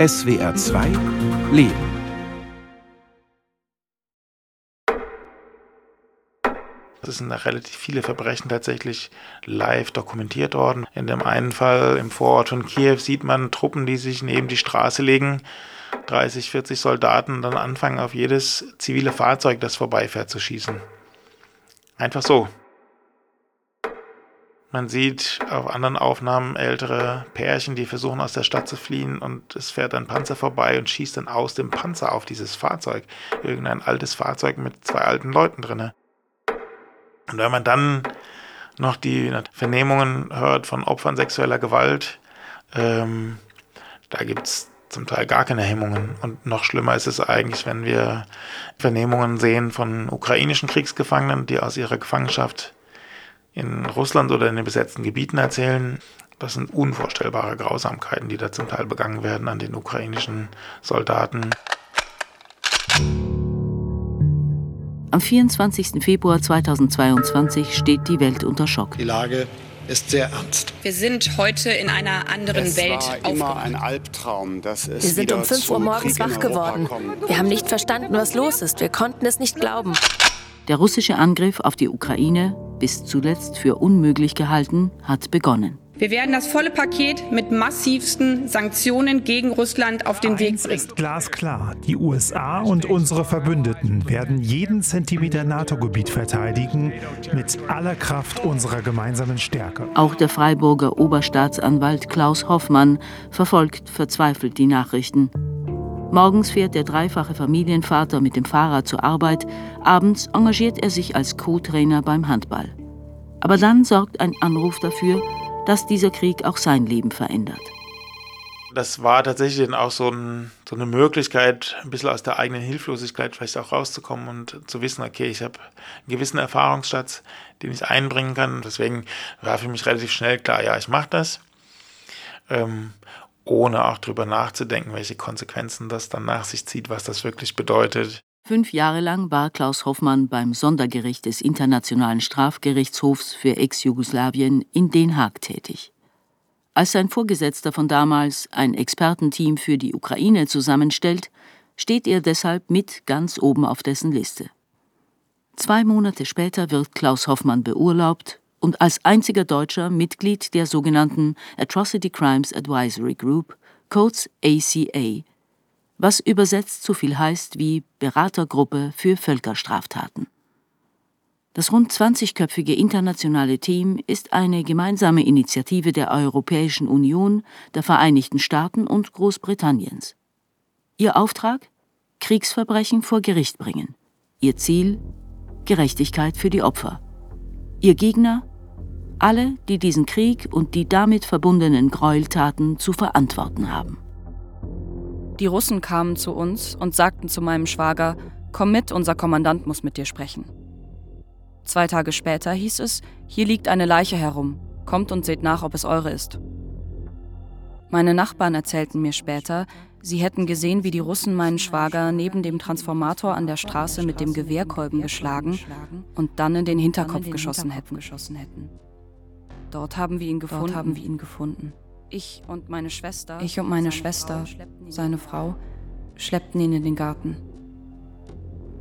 SWR 2 Leben. Es sind relativ viele Verbrechen tatsächlich live dokumentiert worden. In dem einen Fall im Vorort von Kiew sieht man Truppen, die sich neben die Straße legen, 30, 40 Soldaten dann anfangen, auf jedes zivile Fahrzeug, das vorbeifährt, zu schießen. Einfach so. Man sieht auf anderen Aufnahmen ältere Pärchen, die versuchen aus der Stadt zu fliehen und es fährt ein Panzer vorbei und schießt dann aus dem Panzer auf dieses Fahrzeug. Irgendein altes Fahrzeug mit zwei alten Leuten drinne. Und wenn man dann noch die Vernehmungen hört von Opfern sexueller Gewalt, ähm, da gibt es zum Teil gar keine Hemmungen. Und noch schlimmer ist es eigentlich, wenn wir Vernehmungen sehen von ukrainischen Kriegsgefangenen, die aus ihrer Gefangenschaft in Russland oder in den besetzten Gebieten erzählen. Das sind unvorstellbare Grausamkeiten, die da zum Teil begangen werden an den ukrainischen Soldaten. Am 24. Februar 2022 steht die Welt unter Schock. Die Lage ist sehr ernst. Wir sind heute in einer anderen es Welt war immer ein Albtraum, dass es Wir sind um 5 Uhr morgens Krieg wach geworden. kommt. Wir haben nicht verstanden, was los ist. Wir konnten es nicht glauben. Der russische Angriff auf die Ukraine, bis zuletzt für unmöglich gehalten, hat begonnen. Wir werden das volle Paket mit massivsten Sanktionen gegen Russland auf den Weg bringen. ist glasklar. Die USA und unsere Verbündeten werden jeden Zentimeter NATO-Gebiet verteidigen mit aller Kraft unserer gemeinsamen Stärke. Auch der Freiburger Oberstaatsanwalt Klaus Hoffmann verfolgt verzweifelt die Nachrichten. Morgens fährt der dreifache Familienvater mit dem Fahrrad zur Arbeit, abends engagiert er sich als Co-Trainer beim Handball. Aber dann sorgt ein Anruf dafür, dass dieser Krieg auch sein Leben verändert. Das war tatsächlich auch so, ein, so eine Möglichkeit, ein bisschen aus der eigenen Hilflosigkeit vielleicht auch rauszukommen und zu wissen, okay, ich habe einen gewissen Erfahrungsschatz, den ich einbringen kann. Deswegen war für mich relativ schnell klar, ja, ich mache das, ähm, ohne auch drüber nachzudenken, welche Konsequenzen das dann nach sich zieht, was das wirklich bedeutet. Fünf Jahre lang war Klaus Hoffmann beim Sondergericht des Internationalen Strafgerichtshofs für Ex-Jugoslawien in Den Haag tätig. Als sein Vorgesetzter von damals ein Expertenteam für die Ukraine zusammenstellt, steht er deshalb mit ganz oben auf dessen Liste. Zwei Monate später wird Klaus Hoffmann beurlaubt und als einziger Deutscher Mitglied der sogenannten Atrocity Crimes Advisory Group, kurz ACA, was übersetzt so viel heißt wie Beratergruppe für Völkerstraftaten. Das rund 20-köpfige internationale Team ist eine gemeinsame Initiative der Europäischen Union, der Vereinigten Staaten und Großbritanniens. Ihr Auftrag? Kriegsverbrechen vor Gericht bringen. Ihr Ziel? Gerechtigkeit für die Opfer. Ihr Gegner? Alle, die diesen Krieg und die damit verbundenen Gräueltaten zu verantworten haben. Die Russen kamen zu uns und sagten zu meinem Schwager, komm mit, unser Kommandant muss mit dir sprechen. Zwei Tage später hieß es, hier liegt eine Leiche herum, kommt und seht nach, ob es eure ist. Meine Nachbarn erzählten mir später, sie hätten gesehen, wie die Russen meinen Schwager neben dem Transformator an der Straße mit dem Gewehrkolben geschlagen und dann in den Hinterkopf geschossen hätten. Dort haben wir ihn gefunden. haben wir ihn gefunden. Ich und meine Schwester, ich und meine Schwester, seine Frau, schleppten ihn in den Garten.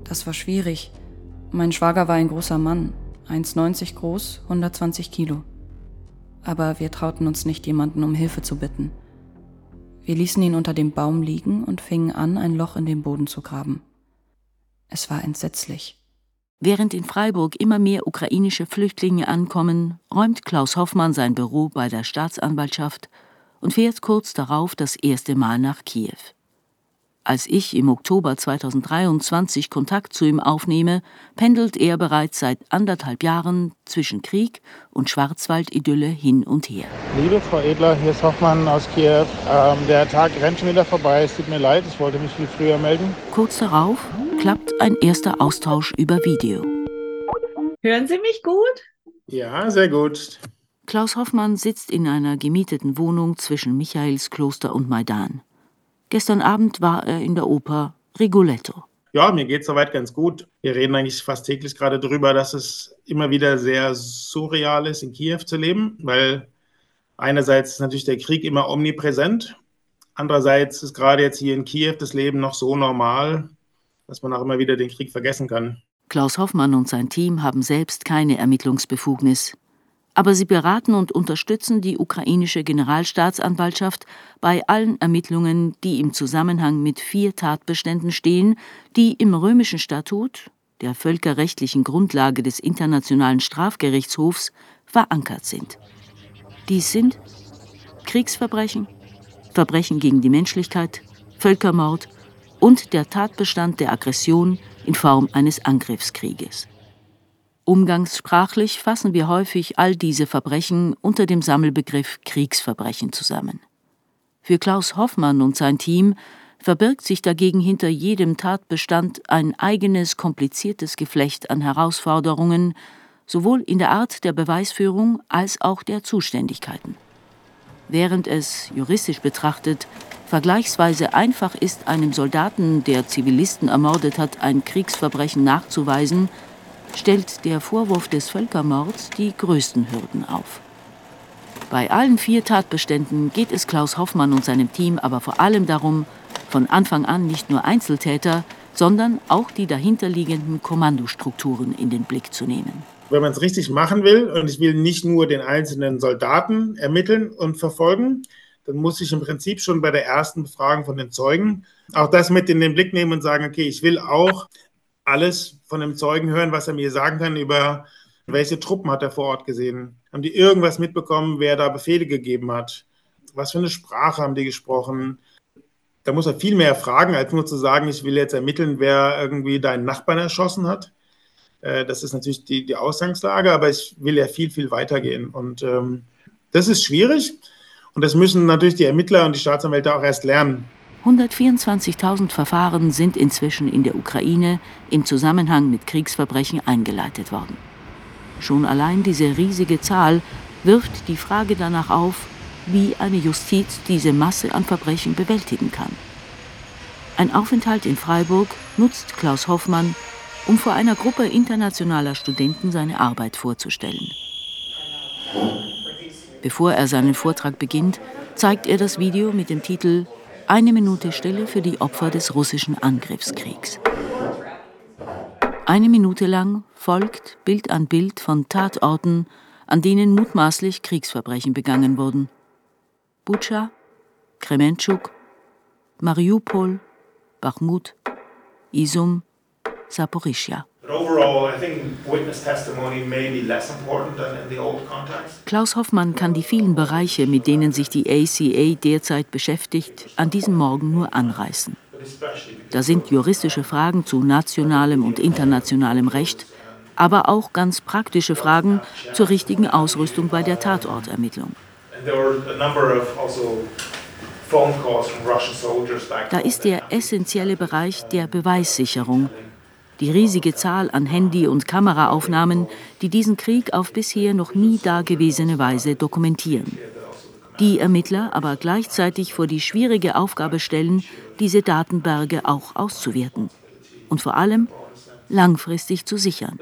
Das war schwierig. Mein Schwager war ein großer Mann, 1,90 groß, 120 Kilo. Aber wir trauten uns nicht, jemanden um Hilfe zu bitten. Wir ließen ihn unter dem Baum liegen und fingen an, ein Loch in den Boden zu graben. Es war entsetzlich. Während in Freiburg immer mehr ukrainische Flüchtlinge ankommen, räumt Klaus Hoffmann sein Büro bei der Staatsanwaltschaft und fährt kurz darauf das erste Mal nach Kiew. Als ich im Oktober 2023 Kontakt zu ihm aufnehme, pendelt er bereits seit anderthalb Jahren zwischen Krieg und Schwarzwald-Idylle hin und her. Liebe Frau Edler, hier ist Hoffmann aus Kiew. Ähm, der Tag rennt schon wieder vorbei. Es tut mir leid, ich wollte mich viel früher melden. Kurz darauf klappt ein erster Austausch über Video. Hören Sie mich gut? Ja, sehr gut. Klaus Hoffmann sitzt in einer gemieteten Wohnung zwischen Michaelskloster und Maidan. Gestern Abend war er in der Oper Rigoletto. Ja, mir geht es soweit ganz gut. Wir reden eigentlich fast täglich gerade darüber, dass es immer wieder sehr surreal ist, in Kiew zu leben, weil einerseits ist natürlich der Krieg immer omnipräsent, Andererseits ist gerade jetzt hier in Kiew das Leben noch so normal, dass man auch immer wieder den Krieg vergessen kann. Klaus Hoffmann und sein Team haben selbst keine Ermittlungsbefugnis. Aber sie beraten und unterstützen die ukrainische Generalstaatsanwaltschaft bei allen Ermittlungen, die im Zusammenhang mit vier Tatbeständen stehen, die im römischen Statut, der völkerrechtlichen Grundlage des Internationalen Strafgerichtshofs, verankert sind. Dies sind Kriegsverbrechen, Verbrechen gegen die Menschlichkeit, Völkermord und der Tatbestand der Aggression in Form eines Angriffskrieges. Umgangssprachlich fassen wir häufig all diese Verbrechen unter dem Sammelbegriff Kriegsverbrechen zusammen. Für Klaus Hoffmann und sein Team verbirgt sich dagegen hinter jedem Tatbestand ein eigenes kompliziertes Geflecht an Herausforderungen, sowohl in der Art der Beweisführung als auch der Zuständigkeiten. Während es, juristisch betrachtet, vergleichsweise einfach ist, einem Soldaten, der Zivilisten ermordet hat, ein Kriegsverbrechen nachzuweisen, stellt der Vorwurf des Völkermords die größten Hürden auf. Bei allen vier Tatbeständen geht es Klaus Hoffmann und seinem Team aber vor allem darum, von Anfang an nicht nur Einzeltäter, sondern auch die dahinterliegenden Kommandostrukturen in den Blick zu nehmen. Wenn man es richtig machen will, und ich will nicht nur den einzelnen Soldaten ermitteln und verfolgen, dann muss ich im Prinzip schon bei der ersten Befragung von den Zeugen auch das mit in den Blick nehmen und sagen, okay, ich will auch alles von dem Zeugen hören, was er mir sagen kann über welche Truppen hat er vor Ort gesehen. Haben die irgendwas mitbekommen, wer da Befehle gegeben hat? Was für eine Sprache haben die gesprochen? Da muss er viel mehr fragen, als nur zu sagen, ich will jetzt ermitteln, wer irgendwie deinen Nachbarn erschossen hat. Äh, das ist natürlich die, die Ausgangslage, aber ich will ja viel, viel weitergehen. Und ähm, das ist schwierig. Und das müssen natürlich die Ermittler und die Staatsanwälte auch erst lernen. 124.000 Verfahren sind inzwischen in der Ukraine im Zusammenhang mit Kriegsverbrechen eingeleitet worden. Schon allein diese riesige Zahl wirft die Frage danach auf, wie eine Justiz diese Masse an Verbrechen bewältigen kann. Ein Aufenthalt in Freiburg nutzt Klaus Hoffmann, um vor einer Gruppe internationaler Studenten seine Arbeit vorzustellen. Bevor er seinen Vortrag beginnt, zeigt er das Video mit dem Titel Eine Minute Stille für die Opfer des russischen Angriffskriegs. Eine Minute lang folgt Bild an Bild von Tatorten, an denen mutmaßlich Kriegsverbrechen begangen wurden. Bucha, Krementschuk, Mariupol, Bachmut, Isum, Saporischia. Klaus Hoffmann kann die vielen Bereiche, mit denen sich die ACA derzeit beschäftigt, an diesem Morgen nur anreißen. Da sind juristische Fragen zu nationalem und internationalem Recht, aber auch ganz praktische Fragen zur richtigen Ausrüstung bei der Tatortermittlung. Also da ist der essentielle Bereich der Beweissicherung, die riesige Zahl an Handy- und Kameraaufnahmen, die diesen Krieg auf bisher noch nie dagewesene Weise dokumentieren. Die Ermittler aber gleichzeitig vor die schwierige Aufgabe stellen, diese Datenberge auch auszuwerten und vor allem langfristig zu sichern.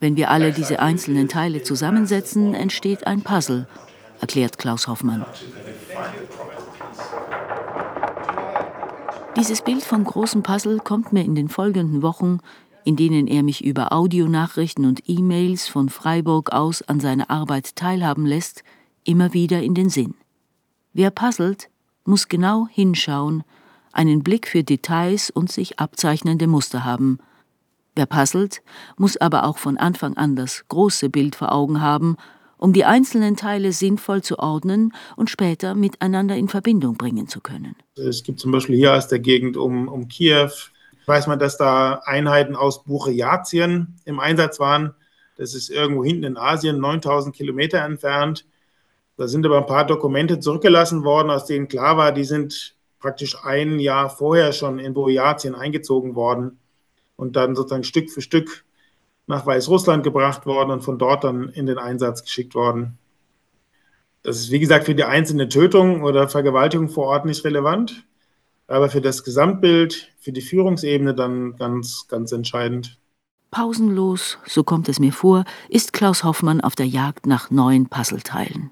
Wenn wir alle diese einzelnen Teile zusammensetzen, entsteht ein Puzzle, erklärt Klaus Hoffmann. Dieses Bild vom großen Puzzle kommt mir in den folgenden Wochen, in denen er mich über Audionachrichten und E-Mails von Freiburg aus an seiner Arbeit teilhaben lässt, immer wieder in den Sinn. Wer puzzelt, muss genau hinschauen, einen Blick für Details und sich abzeichnende Muster haben. Wer puzzelt, muss aber auch von Anfang an das große Bild vor Augen haben um die einzelnen Teile sinnvoll zu ordnen und später miteinander in Verbindung bringen zu können. Es gibt zum Beispiel hier aus der Gegend um, um Kiew, weiß man, dass da Einheiten aus Buchejatien im Einsatz waren. Das ist irgendwo hinten in Asien, 9000 Kilometer entfernt. Da sind aber ein paar Dokumente zurückgelassen worden, aus denen klar war, die sind praktisch ein Jahr vorher schon in Burjatien eingezogen worden und dann sozusagen Stück für Stück nach Weißrussland gebracht worden und von dort dann in den Einsatz geschickt worden. Das ist, wie gesagt, für die einzelne Tötung oder Vergewaltigung vor Ort nicht relevant, aber für das Gesamtbild, für die Führungsebene dann ganz, ganz entscheidend. Pausenlos, so kommt es mir vor, ist Klaus Hoffmann auf der Jagd nach neuen Puzzleteilen.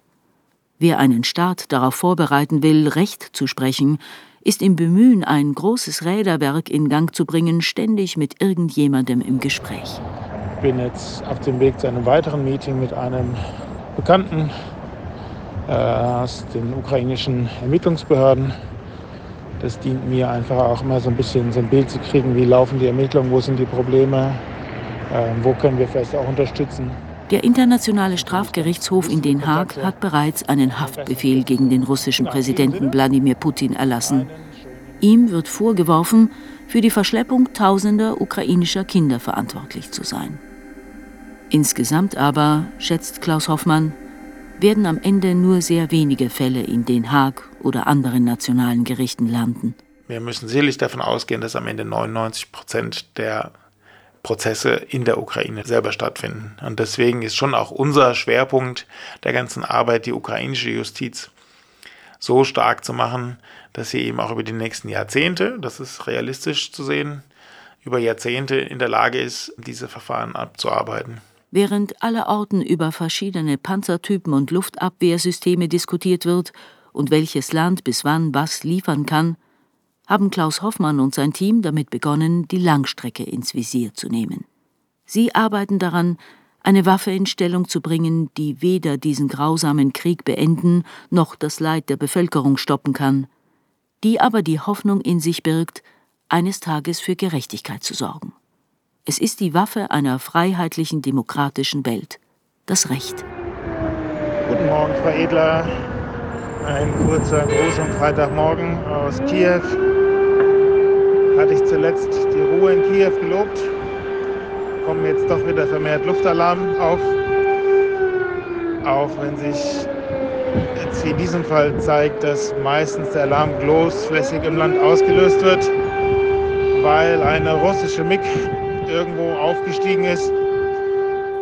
Wer einen Staat darauf vorbereiten will, Recht zu sprechen, ist im Bemühen, ein großes Räderwerk in Gang zu bringen, ständig mit irgendjemandem im Gespräch. Ich bin jetzt auf dem Weg zu einem weiteren Meeting mit einem Bekannten äh, aus den ukrainischen Ermittlungsbehörden. Das dient mir einfach auch immer so ein bisschen so ein Bild zu kriegen, wie laufen die Ermittlungen, wo sind die Probleme, äh, wo können wir vielleicht auch unterstützen. Der Internationale Strafgerichtshof in Den Haag hat bereits einen Haftbefehl gegen den russischen Präsidenten Wladimir Putin erlassen. Ihm wird vorgeworfen, für die Verschleppung tausender ukrainischer Kinder verantwortlich zu sein. Insgesamt aber, schätzt Klaus Hoffmann, werden am Ende nur sehr wenige Fälle in Den Haag oder anderen nationalen Gerichten landen. Wir müssen sicherlich davon ausgehen, dass am Ende 99 Prozent der Prozesse in der Ukraine selber stattfinden. Und deswegen ist schon auch unser Schwerpunkt der ganzen Arbeit, die ukrainische Justiz so stark zu machen, dass sie eben auch über die nächsten Jahrzehnte, das ist realistisch zu sehen, über Jahrzehnte in der Lage ist, diese Verfahren abzuarbeiten. Während allerorten über verschiedene Panzertypen und Luftabwehrsysteme diskutiert wird und welches Land bis wann was liefern kann, haben Klaus Hoffmann und sein Team damit begonnen, die Langstrecke ins Visier zu nehmen. Sie arbeiten daran, eine Waffe in Stellung zu bringen, die weder diesen grausamen Krieg beenden noch das Leid der Bevölkerung stoppen kann, die aber die Hoffnung in sich birgt, eines Tages für Gerechtigkeit zu sorgen. Es ist die Waffe einer freiheitlichen, demokratischen Welt. Das Recht. Guten Morgen, Frau Edler. Ein kurzer Gruß am Freitagmorgen aus Kiew. Hatte ich zuletzt die Ruhe in Kiew gelobt. Kommen jetzt doch wieder vermehrt Luftalarm auf. Auch wenn sich jetzt in diesem Fall zeigt, dass meistens der Alarm großflächig im Land ausgelöst wird, weil eine russische MiG irgendwo aufgestiegen ist.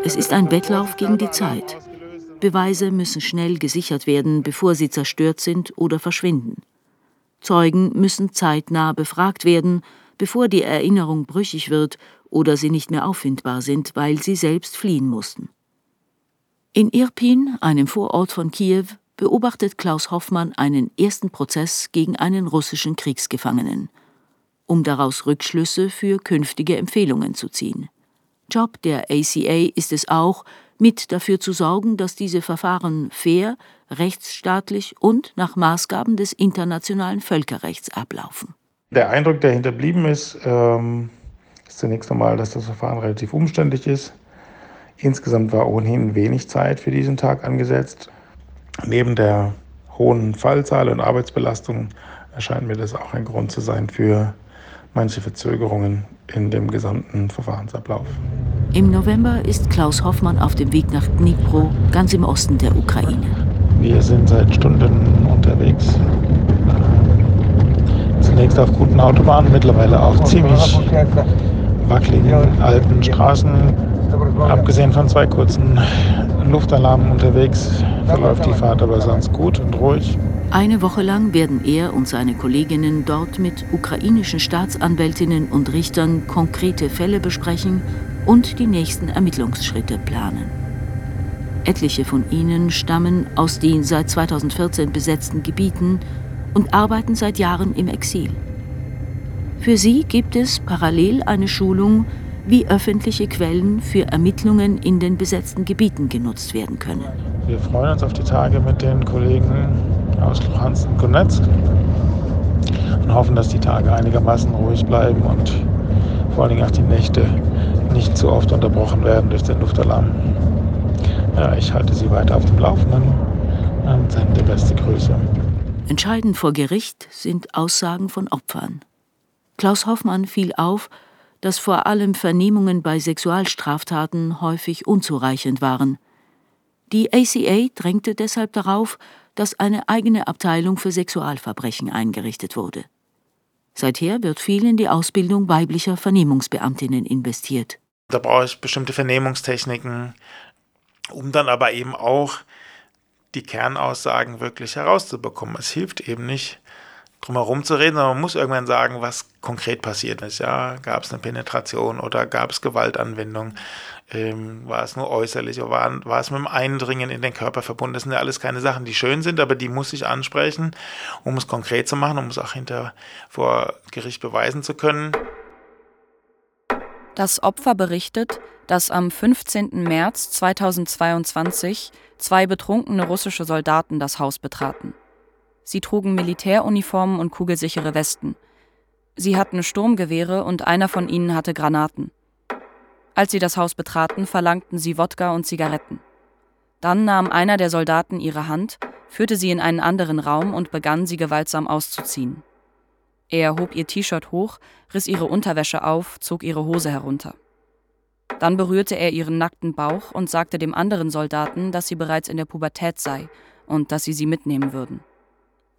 Es ist ein Wettlauf gegen die Zeit. Beweise müssen schnell gesichert werden, bevor sie zerstört sind oder verschwinden. Zeugen müssen zeitnah befragt werden, bevor die Erinnerung brüchig wird oder sie nicht mehr auffindbar sind, weil sie selbst fliehen mussten. In Irpin, einem Vorort von Kiew, beobachtet Klaus Hoffmann einen ersten Prozess gegen einen russischen Kriegsgefangenen um daraus Rückschlüsse für künftige Empfehlungen zu ziehen. Job der ACA ist es auch, mit dafür zu sorgen, dass diese Verfahren fair, rechtsstaatlich und nach Maßgaben des internationalen Völkerrechts ablaufen. Der Eindruck, der hinterblieben ist, ähm, ist zunächst einmal, dass das Verfahren relativ umständlich ist. Insgesamt war ohnehin wenig Zeit für diesen Tag angesetzt. Neben der hohen Fallzahl und Arbeitsbelastung erscheint mir das auch ein Grund zu sein für manche Verzögerungen in dem gesamten Verfahrensablauf. Im November ist Klaus Hoffmann auf dem Weg nach Dnipro, ganz im Osten der Ukraine. Wir sind seit Stunden unterwegs. Zunächst auf guten Autobahnen, mittlerweile auch ziemlich wackeligen alten Straßen. Abgesehen von zwei kurzen Luftalarmen unterwegs verläuft die Fahrt aber sonst gut und ruhig. Eine Woche lang werden er und seine Kolleginnen dort mit ukrainischen Staatsanwältinnen und Richtern konkrete Fälle besprechen und die nächsten Ermittlungsschritte planen. Etliche von ihnen stammen aus den seit 2014 besetzten Gebieten und arbeiten seit Jahren im Exil. Für sie gibt es parallel eine Schulung, wie öffentliche Quellen für Ermittlungen in den besetzten Gebieten genutzt werden können. Wir freuen uns auf die Tage mit den Kollegen aus Luhansk und Donetsk und hoffen, dass die Tage einigermaßen ruhig bleiben und vor allen Dingen auch die Nächte nicht zu oft unterbrochen werden durch den Luftalarm. Ja, ich halte Sie weiter auf dem Laufenden und sende beste Grüße. Entscheidend vor Gericht sind Aussagen von Opfern. Klaus Hoffmann fiel auf, dass vor allem Vernehmungen bei Sexualstraftaten häufig unzureichend waren. Die ACA drängte deshalb darauf, dass eine eigene Abteilung für Sexualverbrechen eingerichtet wurde. Seither wird viel in die Ausbildung weiblicher Vernehmungsbeamtinnen investiert. Da brauche ich bestimmte Vernehmungstechniken, um dann aber eben auch die Kernaussagen wirklich herauszubekommen. Es hilft eben nicht, drumherum zu reden, sondern man muss irgendwann sagen, was konkret passiert ist. Ja, gab es eine Penetration oder gab es Gewaltanwendung? Ähm, war es nur äußerlich oder war, war es mit dem Eindringen in den Körper verbunden? Das sind ja alles keine Sachen, die schön sind, aber die muss ich ansprechen, um es konkret zu machen, um es auch hinter vor Gericht beweisen zu können. Das Opfer berichtet, dass am 15. März 2022 zwei betrunkene russische Soldaten das Haus betraten. Sie trugen Militäruniformen und kugelsichere Westen. Sie hatten Sturmgewehre und einer von ihnen hatte Granaten. Als sie das Haus betraten, verlangten sie Wodka und Zigaretten. Dann nahm einer der Soldaten ihre Hand, führte sie in einen anderen Raum und begann, sie gewaltsam auszuziehen. Er hob ihr T-Shirt hoch, riss ihre Unterwäsche auf, zog ihre Hose herunter. Dann berührte er ihren nackten Bauch und sagte dem anderen Soldaten, dass sie bereits in der Pubertät sei und dass sie sie mitnehmen würden.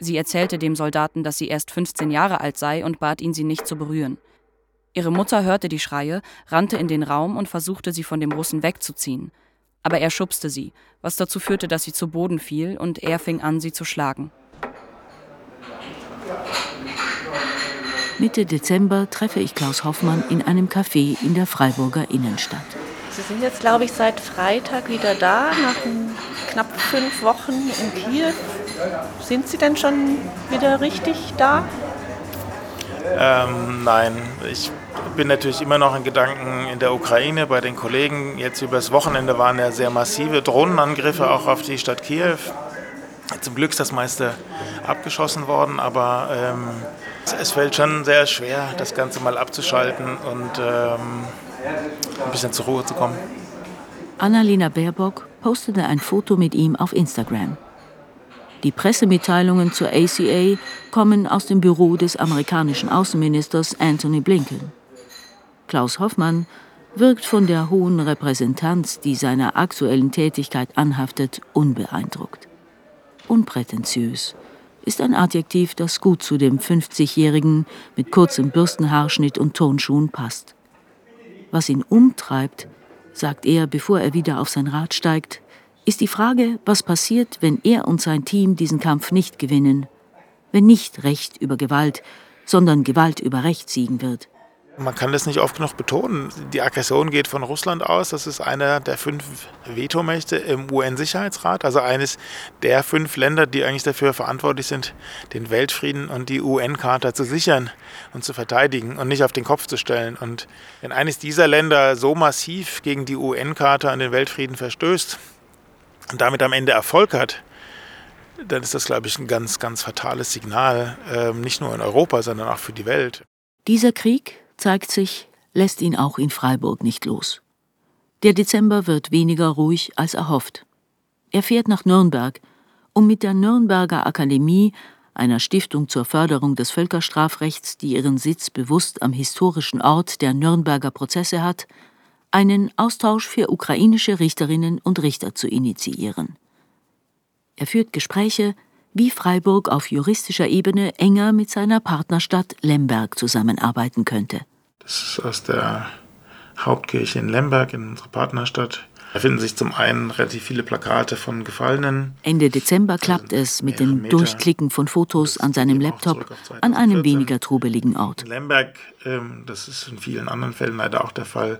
Sie erzählte dem Soldaten, dass sie erst 15 Jahre alt sei und bat ihn, sie nicht zu berühren. Ihre Mutter hörte die Schreie, rannte in den Raum und versuchte, sie von dem Russen wegzuziehen. Aber er schubste sie, was dazu führte, dass sie zu Boden fiel und er fing an, sie zu schlagen. Mitte Dezember treffe ich Klaus Hoffmann in einem Café in der Freiburger Innenstadt. Sie sind jetzt, glaube ich, seit Freitag wieder da, nach knapp fünf Wochen in Kiew. Sind Sie denn schon wieder richtig da? Ähm, nein, ich bin natürlich immer noch in Gedanken in der Ukraine bei den Kollegen. Jetzt übers Wochenende waren ja sehr massive Drohnenangriffe auch auf die Stadt Kiew. Zum Glück ist das meiste abgeschossen worden, aber ähm, es fällt schon sehr schwer, das Ganze mal abzuschalten und ähm, ein bisschen zur Ruhe zu kommen. Annalena Baerbock postete ein Foto mit ihm auf Instagram. Die Pressemitteilungen zur ACA kommen aus dem Büro des amerikanischen Außenministers Anthony Blinken. Klaus Hoffmann wirkt von der hohen Repräsentanz, die seiner aktuellen Tätigkeit anhaftet, unbeeindruckt. Unprätentiös ist ein Adjektiv, das gut zu dem 50-Jährigen mit kurzem Bürstenhaarschnitt und Tonschuhen passt. Was ihn umtreibt, sagt er, bevor er wieder auf sein Rad steigt, ist die Frage, was passiert, wenn er und sein Team diesen Kampf nicht gewinnen, wenn nicht Recht über Gewalt, sondern Gewalt über Recht siegen wird. Man kann das nicht oft genug betonen. Die Aggression geht von Russland aus. Das ist einer der fünf Vetomächte im UN-Sicherheitsrat, also eines der fünf Länder, die eigentlich dafür verantwortlich sind, den Weltfrieden und die UN-Charta zu sichern und zu verteidigen und nicht auf den Kopf zu stellen. Und wenn eines dieser Länder so massiv gegen die UN-Charta und den Weltfrieden verstößt und damit am Ende Erfolg hat, dann ist das, glaube ich, ein ganz, ganz fatales Signal, ähm, nicht nur in Europa, sondern auch für die Welt. Dieser Krieg zeigt sich, lässt ihn auch in Freiburg nicht los. Der Dezember wird weniger ruhig als erhofft. Er fährt nach Nürnberg, um mit der Nürnberger Akademie, einer Stiftung zur Förderung des Völkerstrafrechts, die ihren Sitz bewusst am historischen Ort der Nürnberger Prozesse hat, einen Austausch für ukrainische Richterinnen und Richter zu initiieren. Er führt Gespräche, wie Freiburg auf juristischer Ebene enger mit seiner Partnerstadt Lemberg zusammenarbeiten könnte. Das ist aus der Hauptkirche in Lemberg, in unserer Partnerstadt. Da finden sich zum einen relativ viele Plakate von Gefallenen. Ende Dezember klappt es mit dem Durchklicken von Fotos an seinem Laptop an einem weniger trubeligen Ort. In Lemberg, ähm, das ist in vielen anderen Fällen leider auch der Fall,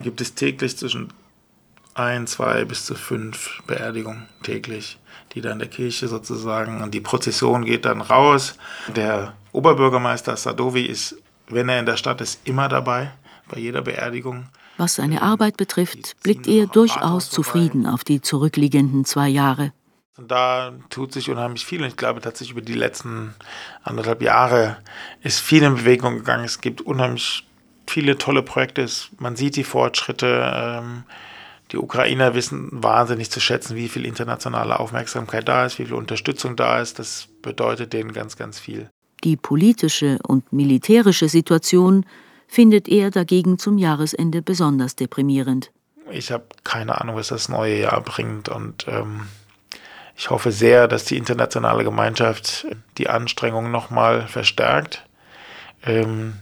gibt es täglich zwischen ein, zwei bis zu fünf Beerdigungen täglich, die dann der Kirche sozusagen und die Prozession geht dann raus. Der Oberbürgermeister Sadovi ist wenn er in der Stadt ist, immer dabei, bei jeder Beerdigung. Was seine Arbeit betrifft, blickt er durchaus zufrieden auf die zurückliegenden zwei Jahre. Und da tut sich unheimlich viel und ich glaube tatsächlich über die letzten anderthalb Jahre ist viel in Bewegung gegangen. Es gibt unheimlich viele tolle Projekte, man sieht die Fortschritte. Ähm, die Ukrainer wissen wahnsinnig zu schätzen, wie viel internationale Aufmerksamkeit da ist, wie viel Unterstützung da ist. Das bedeutet denen ganz, ganz viel. Die politische und militärische Situation findet er dagegen zum Jahresende besonders deprimierend. Ich habe keine Ahnung, was das neue Jahr bringt und ähm, ich hoffe sehr, dass die internationale Gemeinschaft die Anstrengungen nochmal verstärkt. Ähm,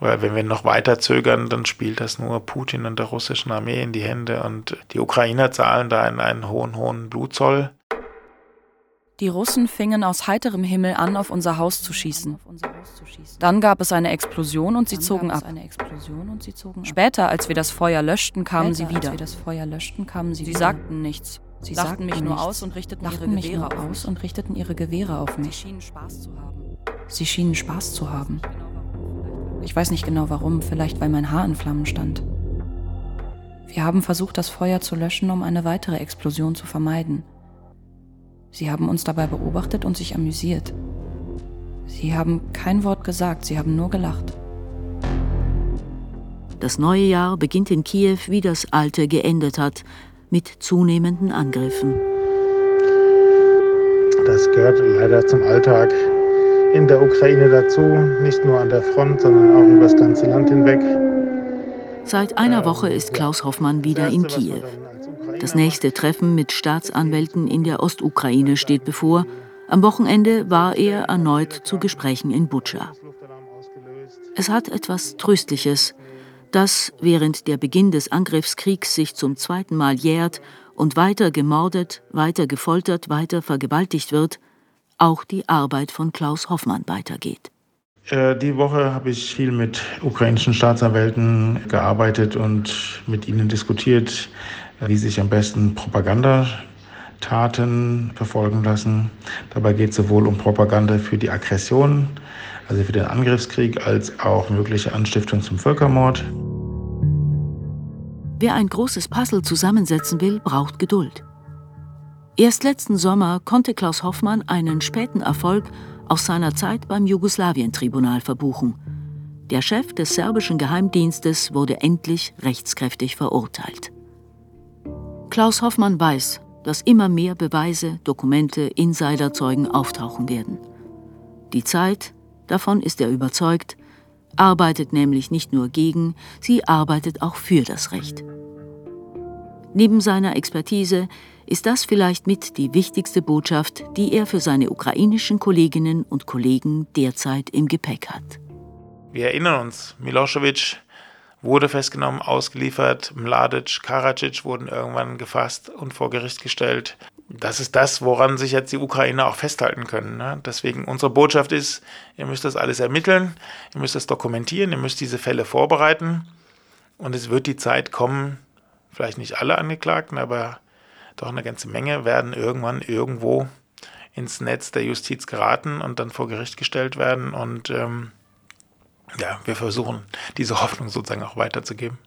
weil wenn wir noch weiter zögern, dann spielt das nur Putin und der russischen Armee in die Hände und die Ukrainer zahlen da einen, einen hohen, hohen Blutzoll. Die Russen fingen aus heiterem Himmel an, auf unser Haus zu schießen. Dann gab es eine Explosion und sie zogen ab. Später, als wir das Feuer löschten, kamen sie wieder. Sie sagten nichts. Sie sagten mich nur aus und richteten ihre Gewehre aus und richteten ihre Gewehre auf mich. Sie schienen Spaß zu haben. Sie schienen Spaß zu haben. Ich weiß nicht genau warum, vielleicht weil mein Haar in Flammen stand. Wir haben versucht, das Feuer zu löschen, um eine weitere Explosion zu vermeiden. Sie haben uns dabei beobachtet und sich amüsiert. Sie haben kein Wort gesagt, sie haben nur gelacht. Das neue Jahr beginnt in Kiew, wie das alte geendet hat, mit zunehmenden Angriffen. Das gehört leider zum Alltag in der Ukraine dazu, nicht nur an der Front, sondern auch über das ganze Land hinweg. Seit einer Woche ist Klaus Hoffmann wieder in Kiew. Das nächste Treffen mit Staatsanwälten in der Ostukraine steht bevor. Am Wochenende war er erneut zu Gesprächen in Butscha. Es hat etwas Tröstliches, dass während der Beginn des Angriffskriegs sich zum zweiten Mal jährt und weiter gemordet, weiter gefoltert, weiter vergewaltigt wird, auch die Arbeit von Klaus Hoffmann weitergeht. Äh, die Woche habe ich viel mit ukrainischen Staatsanwälten gearbeitet und mit ihnen diskutiert, wie sich am besten Propagandataten verfolgen lassen. Dabei geht es sowohl um Propaganda für die Aggression, also für den Angriffskrieg, als auch mögliche Anstiftung zum Völkermord. Wer ein großes Puzzle zusammensetzen will, braucht Geduld. Erst letzten Sommer konnte Klaus Hoffmann einen späten Erfolg aus seiner Zeit beim Jugoslawien-Tribunal verbuchen. Der Chef des serbischen Geheimdienstes wurde endlich rechtskräftig verurteilt. Klaus Hoffmann weiß, dass immer mehr Beweise, Dokumente, Insiderzeugen auftauchen werden. Die Zeit, davon ist er überzeugt, arbeitet nämlich nicht nur gegen, sie arbeitet auch für das Recht. Neben seiner Expertise ist das vielleicht mit die wichtigste Botschaft, die er für seine ukrainischen Kolleginnen und Kollegen derzeit im Gepäck hat. Wir erinnern uns, Milosevic wurde festgenommen, ausgeliefert. Mladic, Karadzic wurden irgendwann gefasst und vor Gericht gestellt. Das ist das, woran sich jetzt die Ukrainer auch festhalten können. Ne? Deswegen unsere Botschaft ist, ihr müsst das alles ermitteln, ihr müsst das dokumentieren, ihr müsst diese Fälle vorbereiten. Und es wird die Zeit kommen, vielleicht nicht alle Angeklagten, aber doch eine ganze Menge werden irgendwann irgendwo ins Netz der Justiz geraten und dann vor Gericht gestellt werden. Und ähm, ja, wir versuchen, diese Hoffnung sozusagen auch weiterzugeben.